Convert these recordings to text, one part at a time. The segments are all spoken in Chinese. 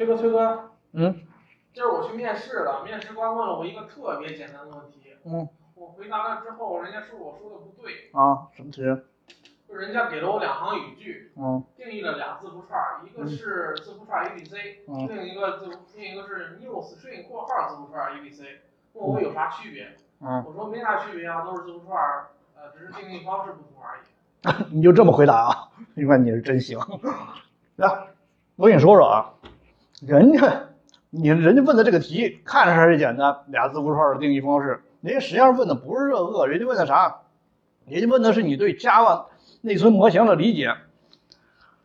崔哥，崔哥，嗯今儿我去面试了，面试官问了我一个特别简单的问题，嗯我回答了之后，人家说我说的不对，啊，什么题？就人家给了我两行语句，嗯定义了俩字符串儿，一个是字符串 A B C，、嗯另一个字另一个是 new string 括号字符串 A B C，问我有啥区别？嗯，我说没啥区别啊，都是字符串儿，呃，只是定义方式不同而已。你就这么回答啊？你看你是真行。来，我跟你说说啊，人家你人家问的这个题看着还是简单，俩字符串的定义方式，人家实际上问的不是这个，人家问的啥？人家问的是你对 Java 内存模型的理解。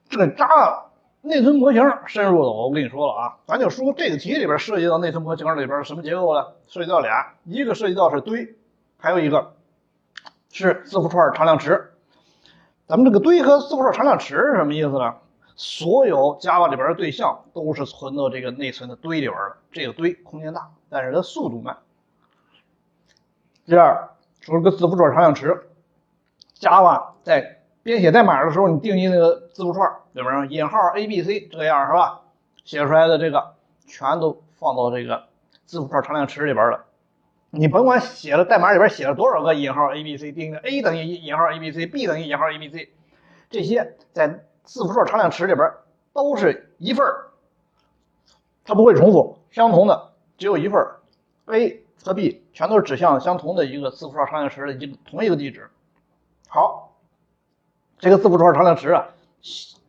这个 Java 内存模型深入的，我跟你说了啊，咱就说这个题里边涉及到内存模型里边什么结构呢？涉及到俩，一个涉及到是堆，还有一个是字符串常量池。咱们这个堆和字符串常量池是什么意思呢？所有 Java 里边的对象都是存到这个内存的堆里边的，这个堆空间大，但是它速度慢。第二，说个字符串常量池，Java 在编写代码的时候，你定义那个字符串里边引号 A B C 这样是吧？写出来的这个全都放到这个字符串常量池里边了。你甭管写了代码里边写了多少个引号 A B C，定义 A 等于引号 A B C，B 等于引号 A B C，这些在字符串常量池里边都是一份儿，它不会重复，相同的只有一份儿，A 和 B 全都是指向相同的一个字符串常量池的一同一个地址。好，这个字符串常量池啊，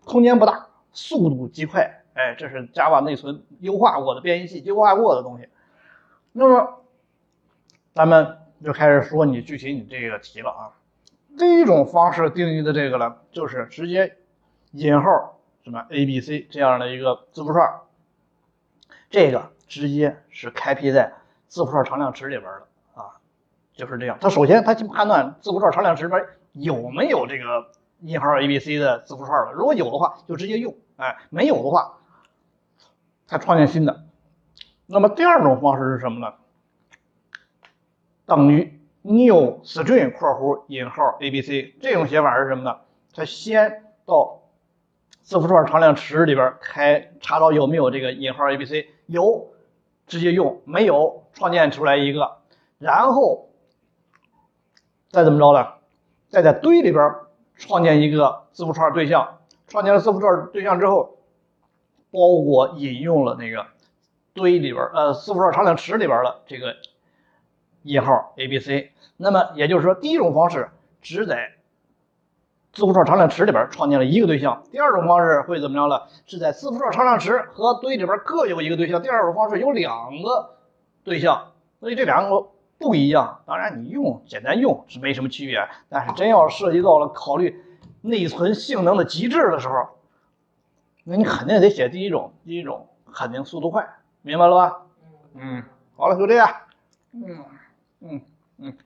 空间不大，速度极快，哎，这是 Java 内存优化过的编译器优化过的东西。那么咱们就开始说你具体你这个题了啊。第一种方式定义的这个呢，就是直接引号什么 A、B、C 这样的一个字符串，这个直接是开辟在字符串常量池里边的啊，就是这样。它首先它去判断字符串常量池里边有没有这个引号 A、B、C 的字符串了，如果有的话就直接用，哎，没有的话，它创建新的。那么第二种方式是什么呢？等于 new string 括弧引号 abc 这种写法是什么呢？它先到字符串常量池里边开查找有没有这个引号 abc，有直接用，没有创建出来一个，然后再怎么着呢？再在堆里边创建一个字符串对象，创建了字符串对象之后，包裹引用了那个堆里边呃字符串常量池里边的这个。引号 A B C，那么也就是说，第一种方式只在字符串常量池里边创建了一个对象；第二种方式会怎么着呢？是在字符串常量池和堆里边各有一个对象。第二种方式有两个对象，所以这两个不一样。当然，你用简单用是没什么区别，但是真要涉及到了考虑内存性能的极致的时候，那你肯定得写第一种，第一种肯定速度快，明白了吧？嗯，好了，就这样。嗯。嗯嗯。